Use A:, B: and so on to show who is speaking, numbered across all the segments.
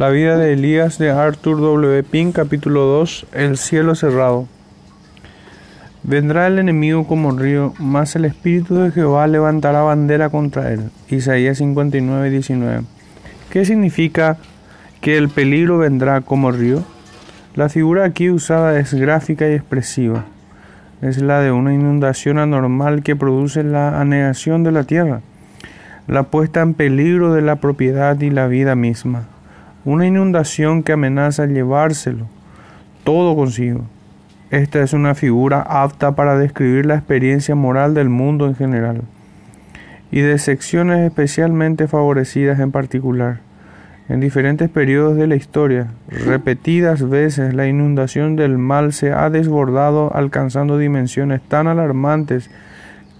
A: La vida de Elías de Arthur W. Pink, capítulo 2, El cielo cerrado. Vendrá el enemigo como río, mas el Espíritu de Jehová levantará bandera contra él. Isaías 59, 19. ¿Qué significa que el peligro vendrá como río? La figura aquí usada es gráfica y expresiva. Es la de una inundación anormal que produce la anegación de la tierra, la puesta en peligro de la propiedad y la vida misma una inundación que amenaza llevárselo todo consigo. Esta es una figura apta para describir la experiencia moral del mundo en general y de secciones especialmente favorecidas en particular. En diferentes periodos de la historia, repetidas veces la inundación del mal se ha desbordado alcanzando dimensiones tan alarmantes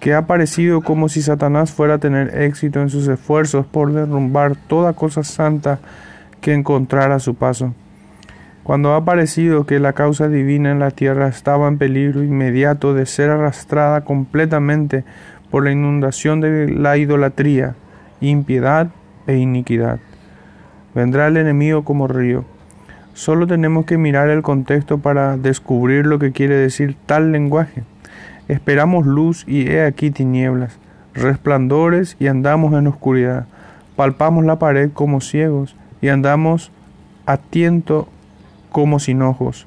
A: que ha parecido como si Satanás fuera a tener éxito en sus esfuerzos por derrumbar toda cosa santa que encontrar a su paso. Cuando ha parecido que la causa divina en la tierra estaba en peligro inmediato de ser arrastrada completamente por la inundación de la idolatría, impiedad e iniquidad. Vendrá el enemigo como río. Solo tenemos que mirar el contexto para descubrir lo que quiere decir tal lenguaje. Esperamos luz y he aquí tinieblas, resplandores y andamos en oscuridad. Palpamos la pared como ciegos y andamos a tiento como sin ojos,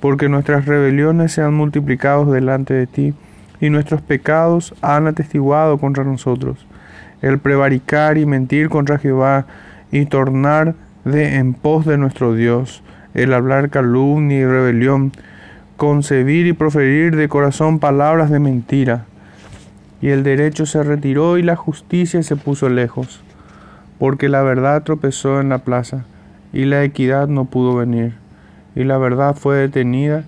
A: porque nuestras rebeliones se han multiplicado delante de ti, y nuestros pecados han atestiguado contra nosotros. El prevaricar y mentir contra Jehová, y tornar de en pos de nuestro Dios, el hablar calumnia y rebelión, concebir y proferir de corazón palabras de mentira. Y el derecho se retiró y la justicia se puso lejos porque la verdad tropezó en la plaza, y la equidad no pudo venir, y la verdad fue detenida,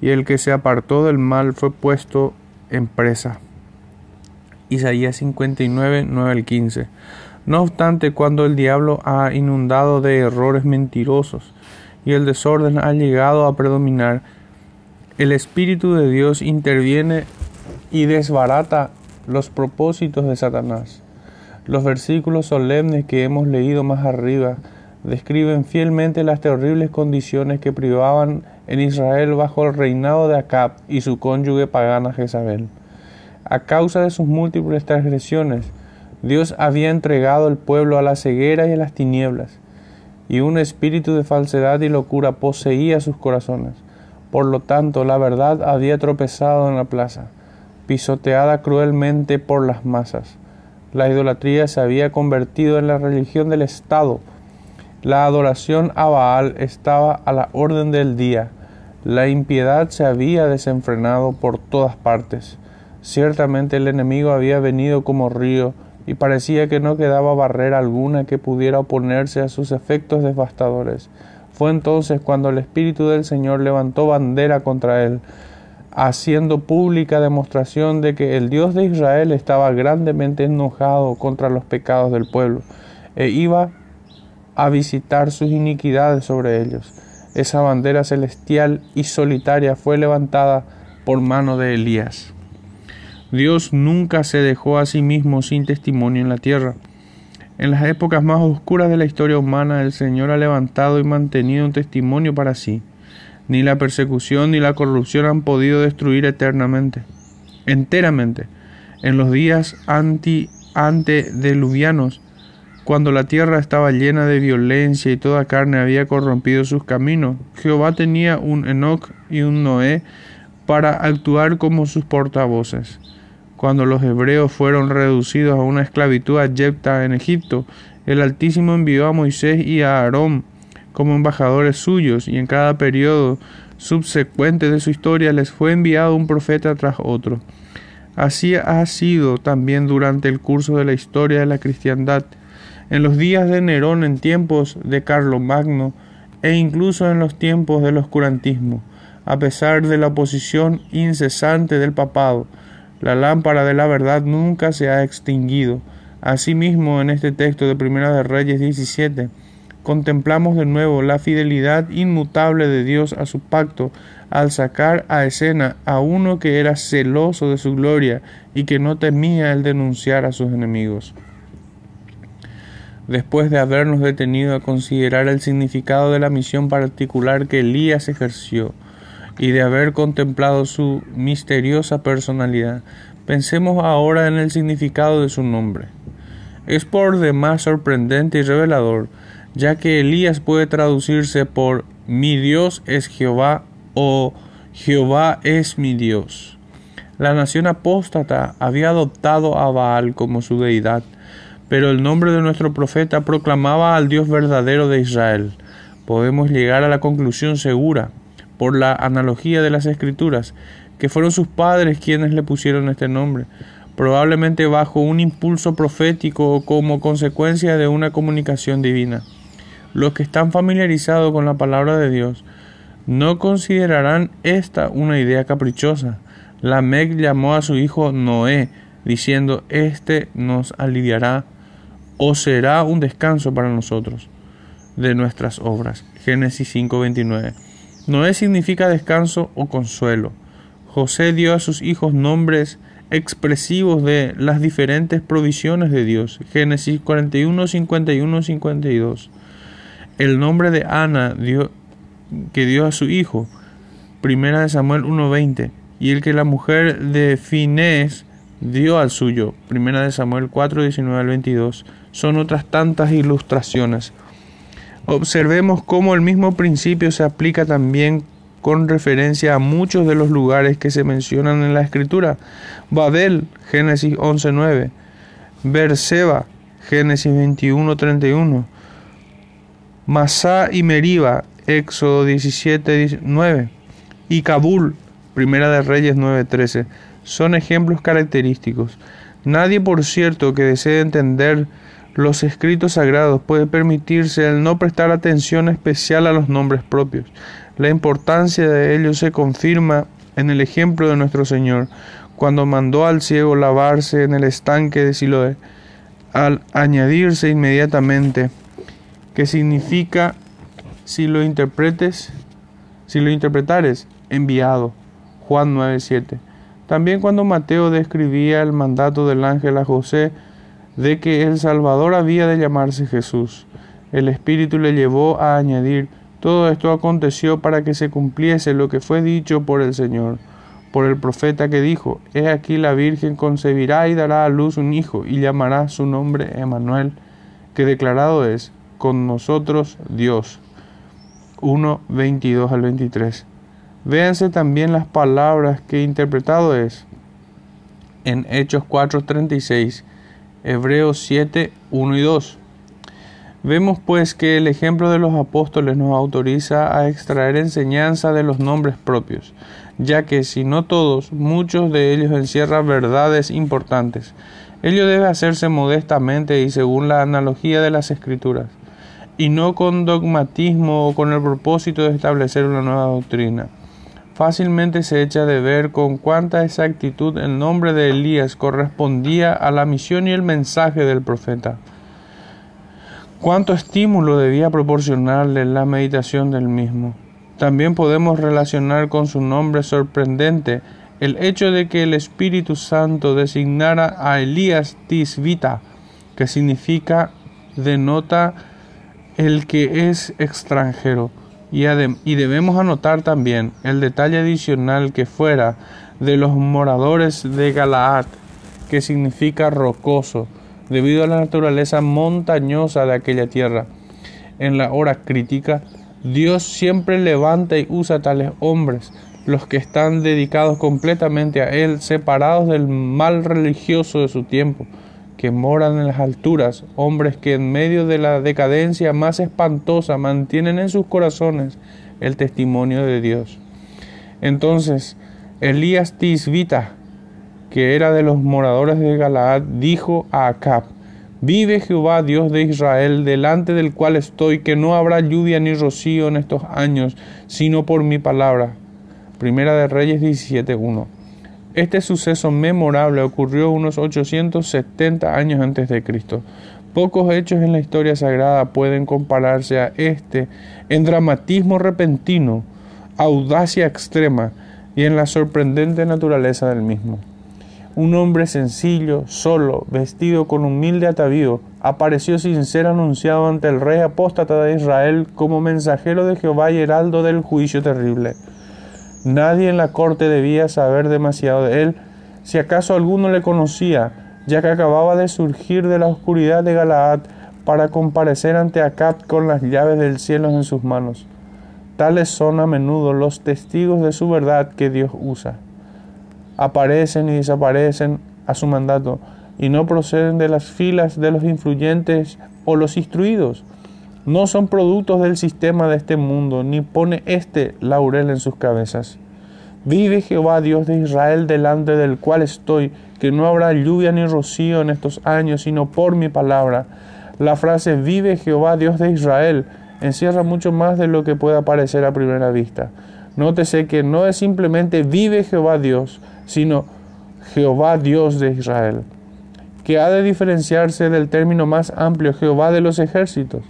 A: y el que se apartó del mal fue puesto en presa. Isaías 59, 9 al 15. No obstante, cuando el diablo ha inundado de errores mentirosos y el desorden ha llegado a predominar, el Espíritu de Dios interviene y desbarata los propósitos de Satanás. Los versículos solemnes que hemos leído más arriba describen fielmente las terribles condiciones que privaban en Israel bajo el reinado de Acab y su cónyuge pagana Jezabel. A causa de sus múltiples transgresiones, Dios había entregado al pueblo a la ceguera y a las tinieblas, y un espíritu de falsedad y locura poseía sus corazones. Por lo tanto, la verdad había tropezado en la plaza, pisoteada cruelmente por las masas. La idolatría se había convertido en la religión del Estado. La adoración a Baal estaba a la orden del día. La impiedad se había desenfrenado por todas partes. Ciertamente el enemigo había venido como río y parecía que no quedaba barrera alguna que pudiera oponerse a sus efectos devastadores. Fue entonces cuando el Espíritu del Señor levantó bandera contra él, haciendo pública demostración de que el Dios de Israel estaba grandemente enojado contra los pecados del pueblo e iba a visitar sus iniquidades sobre ellos. Esa bandera celestial y solitaria fue levantada por mano de Elías. Dios nunca se dejó a sí mismo sin testimonio en la tierra. En las épocas más oscuras de la historia humana, el Señor ha levantado y mantenido un testimonio para sí ni la persecución ni la corrupción han podido destruir eternamente, enteramente. En los días anti antediluvianos, cuando la tierra estaba llena de violencia y toda carne había corrompido sus caminos, Jehová tenía un Enoch y un Noé para actuar como sus portavoces. Cuando los hebreos fueron reducidos a una esclavitud abyecta en Egipto, el Altísimo envió a Moisés y a Aarón como embajadores suyos, y en cada periodo subsecuente de su historia les fue enviado un profeta tras otro. Así ha sido también durante el curso de la historia de la cristiandad, en los días de Nerón, en tiempos de Carlomagno e incluso en los tiempos del oscurantismo, a pesar de la oposición incesante del papado. La lámpara de la verdad nunca se ha extinguido. Asimismo, en este texto de Primera de Reyes 17, contemplamos de nuevo la fidelidad inmutable de Dios a su pacto al sacar a escena a uno que era celoso de su gloria y que no temía el denunciar a sus enemigos. después de habernos detenido a considerar el significado de la misión particular que Elías ejerció y de haber contemplado su misteriosa personalidad, pensemos ahora en el significado de su nombre. Es por demás sorprendente y revelador, ya que Elías puede traducirse por mi Dios es Jehová o Jehová es mi Dios. La nación apóstata había adoptado a Baal como su deidad, pero el nombre de nuestro profeta proclamaba al Dios verdadero de Israel. Podemos llegar a la conclusión segura, por la analogía de las escrituras, que fueron sus padres quienes le pusieron este nombre, probablemente bajo un impulso profético o como consecuencia de una comunicación divina. Los que están familiarizados con la palabra de Dios no considerarán esta una idea caprichosa. Lamec llamó a su hijo Noé, diciendo, Este nos aliviará o será un descanso para nosotros de nuestras obras. Génesis 5:29. Noé significa descanso o consuelo. José dio a sus hijos nombres expresivos de las diferentes provisiones de Dios. Génesis 41, 51, 52. El nombre de Ana dio, que dio a su hijo, primera de Samuel 1.20, y el que la mujer de Finés dio al suyo, primera de Samuel 4.19 al 22, son otras tantas ilustraciones. Observemos cómo el mismo principio se aplica también con referencia a muchos de los lugares que se mencionan en la escritura. Babel, Génesis 11.9, Berseba, Génesis 21.31, Masá y Meriba, Éxodo 17, 9, y Kabul, Primera de Reyes 9:13, son ejemplos característicos. Nadie, por cierto, que desee entender los escritos sagrados puede permitirse el no prestar atención especial a los nombres propios. La importancia de ellos se confirma en el ejemplo de nuestro Señor, cuando mandó al ciego lavarse en el estanque de Siloé, al añadirse inmediatamente, que significa si lo interpretes, si lo interpretares, enviado. Juan 9:7. También cuando Mateo describía el mandato del ángel a José de que el Salvador había de llamarse Jesús, el Espíritu le llevó a añadir, todo esto aconteció para que se cumpliese lo que fue dicho por el Señor, por el profeta que dijo, He aquí la Virgen concebirá y dará a luz un hijo, y llamará su nombre Emanuel, que declarado es, con nosotros Dios. 1, 22 al 23. Véanse también las palabras que interpretado es en Hechos 4, 36, Hebreos 7, 1 y 2. Vemos pues que el ejemplo de los apóstoles nos autoriza a extraer enseñanza de los nombres propios, ya que si no todos, muchos de ellos encierran verdades importantes. Ello debe hacerse modestamente y según la analogía de las escrituras y no con dogmatismo o con el propósito de establecer una nueva doctrina. Fácilmente se echa de ver con cuánta exactitud el nombre de Elías correspondía a la misión y el mensaje del profeta. Cuánto estímulo debía proporcionarle la meditación del mismo. También podemos relacionar con su nombre sorprendente el hecho de que el Espíritu Santo designara a Elías Tisvita, que significa denota el que es extranjero. Y, y debemos anotar también el detalle adicional que fuera de los moradores de Galaad, que significa rocoso, debido a la naturaleza montañosa de aquella tierra. En la hora crítica, Dios siempre levanta y usa tales hombres, los que están dedicados completamente a Él, separados del mal religioso de su tiempo, que moran en las alturas, hombres que en medio de la decadencia más espantosa mantienen en sus corazones el testimonio de Dios. Entonces, Elías Tisbita, que era de los moradores de Galaad, dijo a Acab, Vive Jehová Dios de Israel, delante del cual estoy, que no habrá lluvia ni rocío en estos años, sino por mi palabra. Primera de Reyes 17.1 este suceso memorable ocurrió unos 870 años antes de Cristo. Pocos hechos en la historia sagrada pueden compararse a este en dramatismo repentino, audacia extrema y en la sorprendente naturaleza del mismo. un hombre sencillo, solo, vestido con humilde atavío, apareció sin ser anunciado ante el rey apóstata de Israel como mensajero de Jehová y heraldo del juicio terrible. Nadie en la corte debía saber demasiado de él, si acaso alguno le conocía, ya que acababa de surgir de la oscuridad de Galaad para comparecer ante Acab con las llaves del cielo en sus manos. Tales son a menudo los testigos de su verdad que Dios usa. Aparecen y desaparecen a su mandato y no proceden de las filas de los influyentes o los instruidos. No son productos del sistema de este mundo, ni pone este laurel en sus cabezas. Vive Jehová Dios de Israel delante del cual estoy, que no habrá lluvia ni rocío en estos años, sino por mi palabra. La frase vive Jehová Dios de Israel encierra mucho más de lo que pueda parecer a primera vista. Nótese que no es simplemente vive Jehová Dios, sino Jehová Dios de Israel, que ha de diferenciarse del término más amplio Jehová de los ejércitos.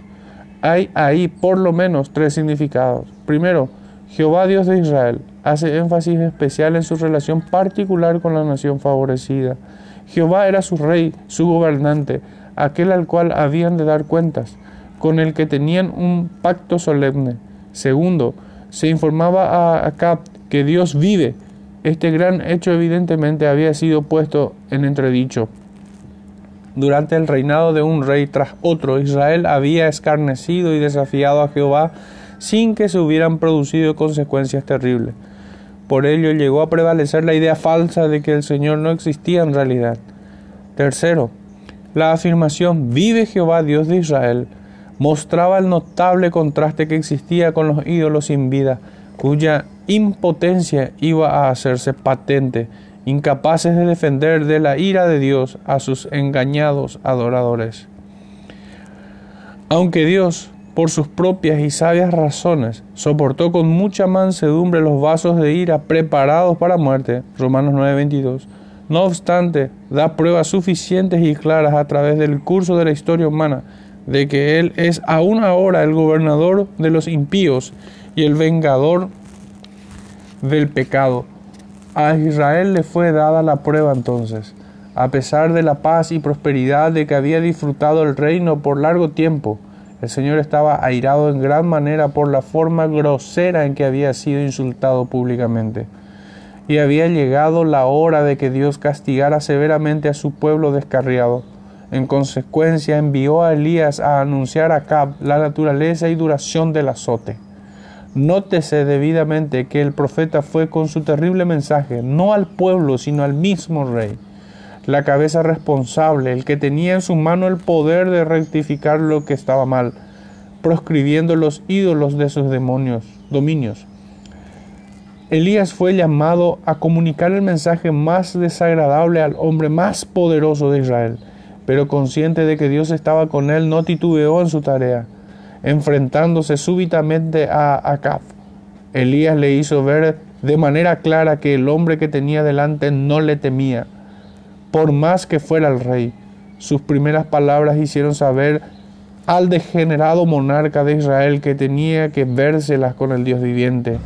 A: Hay ahí por lo menos tres significados. Primero, Jehová Dios de Israel hace énfasis especial en su relación particular con la nación favorecida. Jehová era su rey, su gobernante, aquel al cual habían de dar cuentas con el que tenían un pacto solemne. Segundo, se informaba a Acab que Dios vive. Este gran hecho evidentemente había sido puesto en entredicho. Durante el reinado de un rey tras otro, Israel había escarnecido y desafiado a Jehová sin que se hubieran producido consecuencias terribles. Por ello llegó a prevalecer la idea falsa de que el Señor no existía en realidad. Tercero, la afirmación vive Jehová Dios de Israel mostraba el notable contraste que existía con los ídolos sin vida, cuya impotencia iba a hacerse patente, incapaces de defender de la ira de Dios a sus engañados adoradores. Aunque Dios, por sus propias y sabias razones, soportó con mucha mansedumbre los vasos de ira preparados para muerte, Romanos 9:22, no obstante, da pruebas suficientes y claras a través del curso de la historia humana de que Él es aún ahora el gobernador de los impíos y el vengador del pecado. A Israel le fue dada la prueba entonces, a pesar de la paz y prosperidad de que había disfrutado el reino por largo tiempo. El Señor estaba airado en gran manera por la forma grosera en que había sido insultado públicamente. Y había llegado la hora de que Dios castigara severamente a su pueblo descarriado. En consecuencia, envió a Elías a anunciar a Acab la naturaleza y duración del azote. Nótese debidamente que el profeta fue con su terrible mensaje, no al pueblo, sino al mismo rey, la cabeza responsable, el que tenía en su mano el poder de rectificar lo que estaba mal, proscribiendo los ídolos de sus demonios, dominios. Elías fue llamado a comunicar el mensaje más desagradable al hombre más poderoso de Israel pero consciente de que Dios estaba con él, no titubeó en su tarea, enfrentándose súbitamente a Acab. Elías le hizo ver de manera clara que el hombre que tenía delante no le temía, por más que fuera el rey. Sus primeras palabras hicieron saber al degenerado monarca de Israel que tenía que vérselas con el Dios viviente.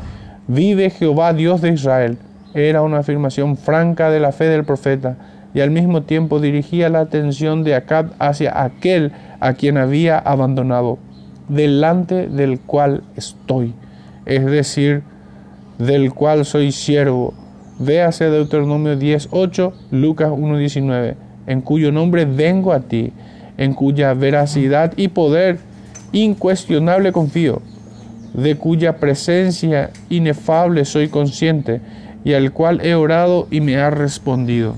A: Vive Jehová Dios de Israel. Era una afirmación franca de la fe del profeta y al mismo tiempo dirigía la atención de Acab hacia aquel a quien había abandonado, delante del cual estoy, es decir, del cual soy siervo. Véase Deuteronomio 10.8, Lucas 1.19, en cuyo nombre vengo a ti, en cuya veracidad y poder incuestionable confío, de cuya presencia inefable soy consciente, y al cual he orado y me ha respondido.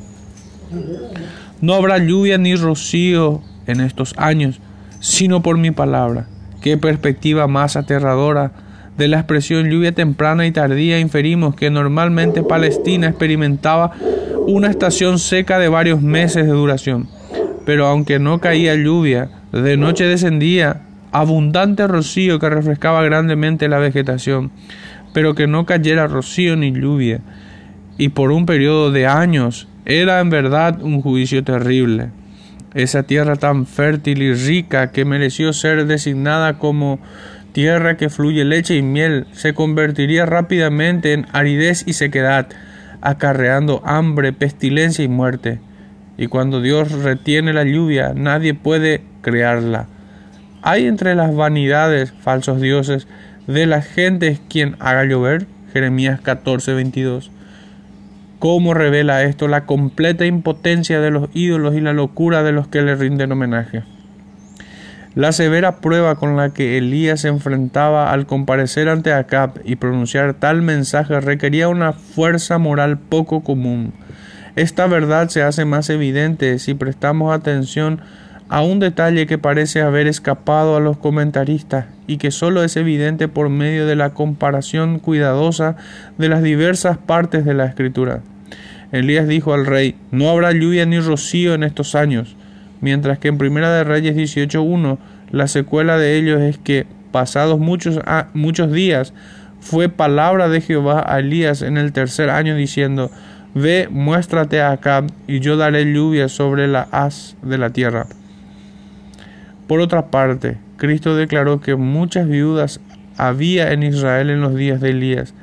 A: No habrá lluvia ni rocío en estos años, sino por mi palabra. Qué perspectiva más aterradora. De la expresión lluvia temprana y tardía inferimos que normalmente Palestina experimentaba una estación seca de varios meses de duración. Pero aunque no caía lluvia, de noche descendía abundante rocío que refrescaba grandemente la vegetación, pero que no cayera rocío ni lluvia. Y por un periodo de años era en verdad un juicio terrible. Esa tierra tan fértil y rica que mereció ser designada como tierra que fluye leche y miel se convertiría rápidamente en aridez y sequedad, acarreando hambre, pestilencia y muerte. Y cuando Dios retiene la lluvia, nadie puede crearla. ¿Hay entre las vanidades, falsos dioses, de la gente quien haga llover? Jeremías 14, 22. ¿Cómo revela esto la completa impotencia de los ídolos y la locura de los que le rinden homenaje? La severa prueba con la que Elías se enfrentaba al comparecer ante Acab y pronunciar tal mensaje requería una fuerza moral poco común. Esta verdad se hace más evidente si prestamos atención a un detalle que parece haber escapado a los comentaristas y que solo es evidente por medio de la comparación cuidadosa de las diversas partes de la escritura. Elías dijo al rey, no habrá lluvia ni rocío en estos años mientras que en Primera de Reyes 18.1 la secuela de ellos es que pasados muchos, muchos días fue palabra de Jehová a Elías en el tercer año diciendo, Ve, muéstrate acá, y yo daré lluvia sobre la haz de la tierra. Por otra parte, Cristo declaró que muchas viudas había en Israel en los días de Elías,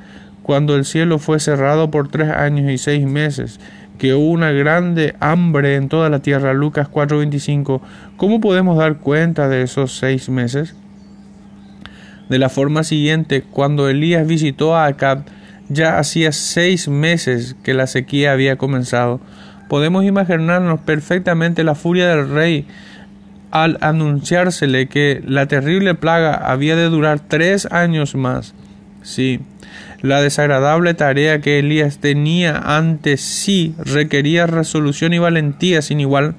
A: cuando el cielo fue cerrado por tres años y seis meses, que hubo una grande hambre en toda la tierra. Lucas 4:25. ¿Cómo podemos dar cuenta de esos seis meses? De la forma siguiente, cuando Elías visitó a Acab, ya hacía seis meses que la sequía había comenzado. Podemos imaginarnos perfectamente la furia del rey al anunciársele que la terrible plaga había de durar tres años más. Sí, la desagradable tarea que Elías tenía ante sí requería resolución y valentía sin igual,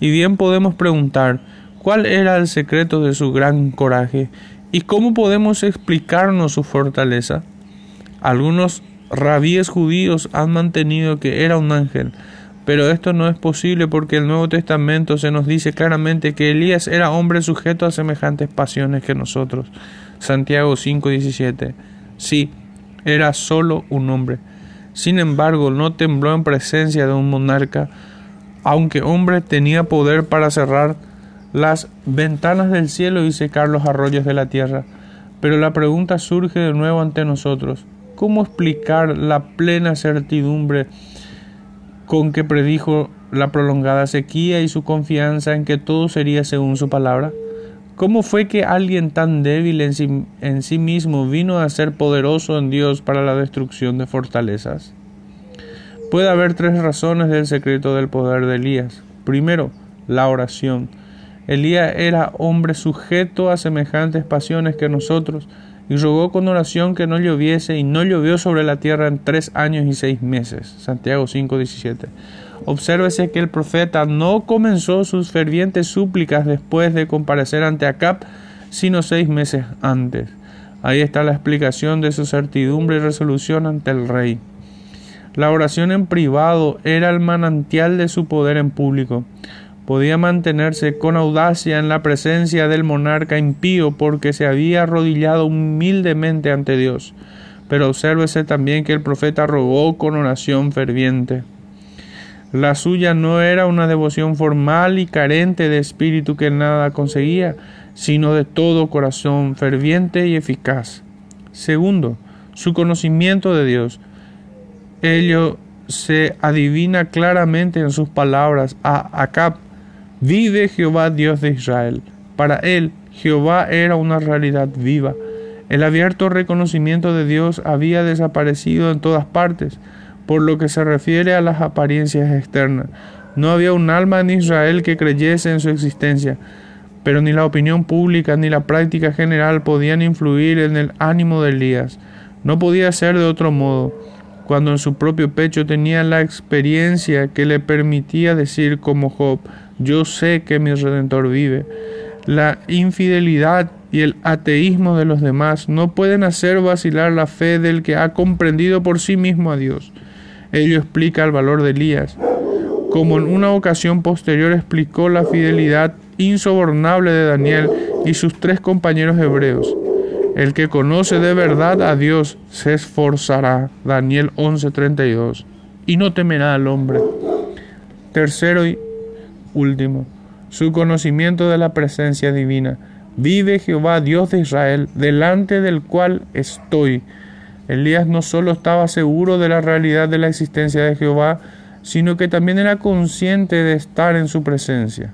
A: y bien podemos preguntar cuál era el secreto de su gran coraje y cómo podemos explicarnos su fortaleza. Algunos rabíes judíos han mantenido que era un ángel, pero esto no es posible porque el Nuevo Testamento se nos dice claramente que Elías era hombre sujeto a semejantes pasiones que nosotros. Santiago 5:17. Sí, era solo un hombre. Sin embargo, no tembló en presencia de un monarca, aunque hombre tenía poder para cerrar las ventanas del cielo y secar los arroyos de la tierra. Pero la pregunta surge de nuevo ante nosotros. ¿Cómo explicar la plena certidumbre con que predijo la prolongada sequía y su confianza en que todo sería según su palabra? ¿Cómo fue que alguien tan débil en sí, mismo vino a ser poderoso en Dios para la destrucción de fortalezas? Puede haber tres razones del secreto del poder de Elías. Primero, la oración. Elías era hombre sujeto a semejantes pasiones que nosotros, y rogó con oración que no lloviese, y no llovió sobre la tierra en tres años y seis meses. Santiago 5:17. Obsérvese que el profeta no comenzó sus fervientes súplicas después de comparecer ante Acab, sino seis meses antes. Ahí está la explicación de su certidumbre y resolución ante el rey. La oración en privado era el manantial de su poder en público. Podía mantenerse con audacia en la presencia del monarca impío porque se había arrodillado humildemente ante Dios. Pero obsérvese también que el profeta rogó con oración ferviente. La suya no era una devoción formal y carente de espíritu que nada conseguía, sino de todo corazón ferviente y eficaz. Segundo, su conocimiento de Dios. Ello se adivina claramente en sus palabras a Acab. Vive Jehová Dios de Israel. Para él, Jehová era una realidad viva. El abierto reconocimiento de Dios había desaparecido en todas partes por lo que se refiere a las apariencias externas. No había un alma en Israel que creyese en su existencia, pero ni la opinión pública ni la práctica general podían influir en el ánimo de Elías. No podía ser de otro modo, cuando en su propio pecho tenía la experiencia que le permitía decir como Job, yo sé que mi Redentor vive. La infidelidad y el ateísmo de los demás no pueden hacer vacilar la fe del que ha comprendido por sí mismo a Dios. Ello explica el valor de Elías, como en una ocasión posterior explicó la fidelidad insobornable de Daniel y sus tres compañeros hebreos. El que conoce de verdad a Dios se esforzará. Daniel 11:32. Y no temerá al hombre. Tercero y último, su conocimiento de la presencia divina. Vive Jehová Dios de Israel, delante del cual estoy Elías no solo estaba seguro de la realidad de la existencia de Jehová, sino que también era consciente de estar en su presencia.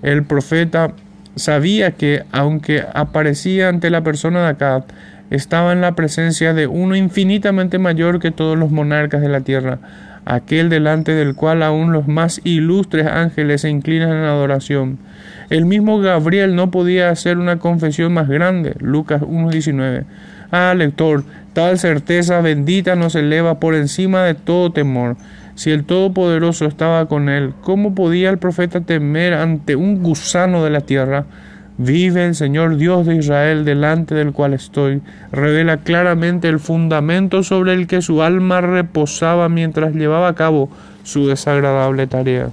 A: El profeta sabía que, aunque aparecía ante la persona de Acab, estaba en la presencia de uno infinitamente mayor que todos los monarcas de la tierra, aquel delante del cual aún los más ilustres ángeles se inclinan en adoración. El mismo Gabriel no podía hacer una confesión más grande. Lucas 1.19. Ah, lector, tal certeza bendita nos eleva por encima de todo temor. Si el Todopoderoso estaba con él, ¿cómo podía el profeta temer ante un gusano de la tierra? Vive el Señor Dios de Israel delante del cual estoy. Revela claramente el fundamento sobre el que su alma reposaba mientras llevaba a cabo su desagradable tarea.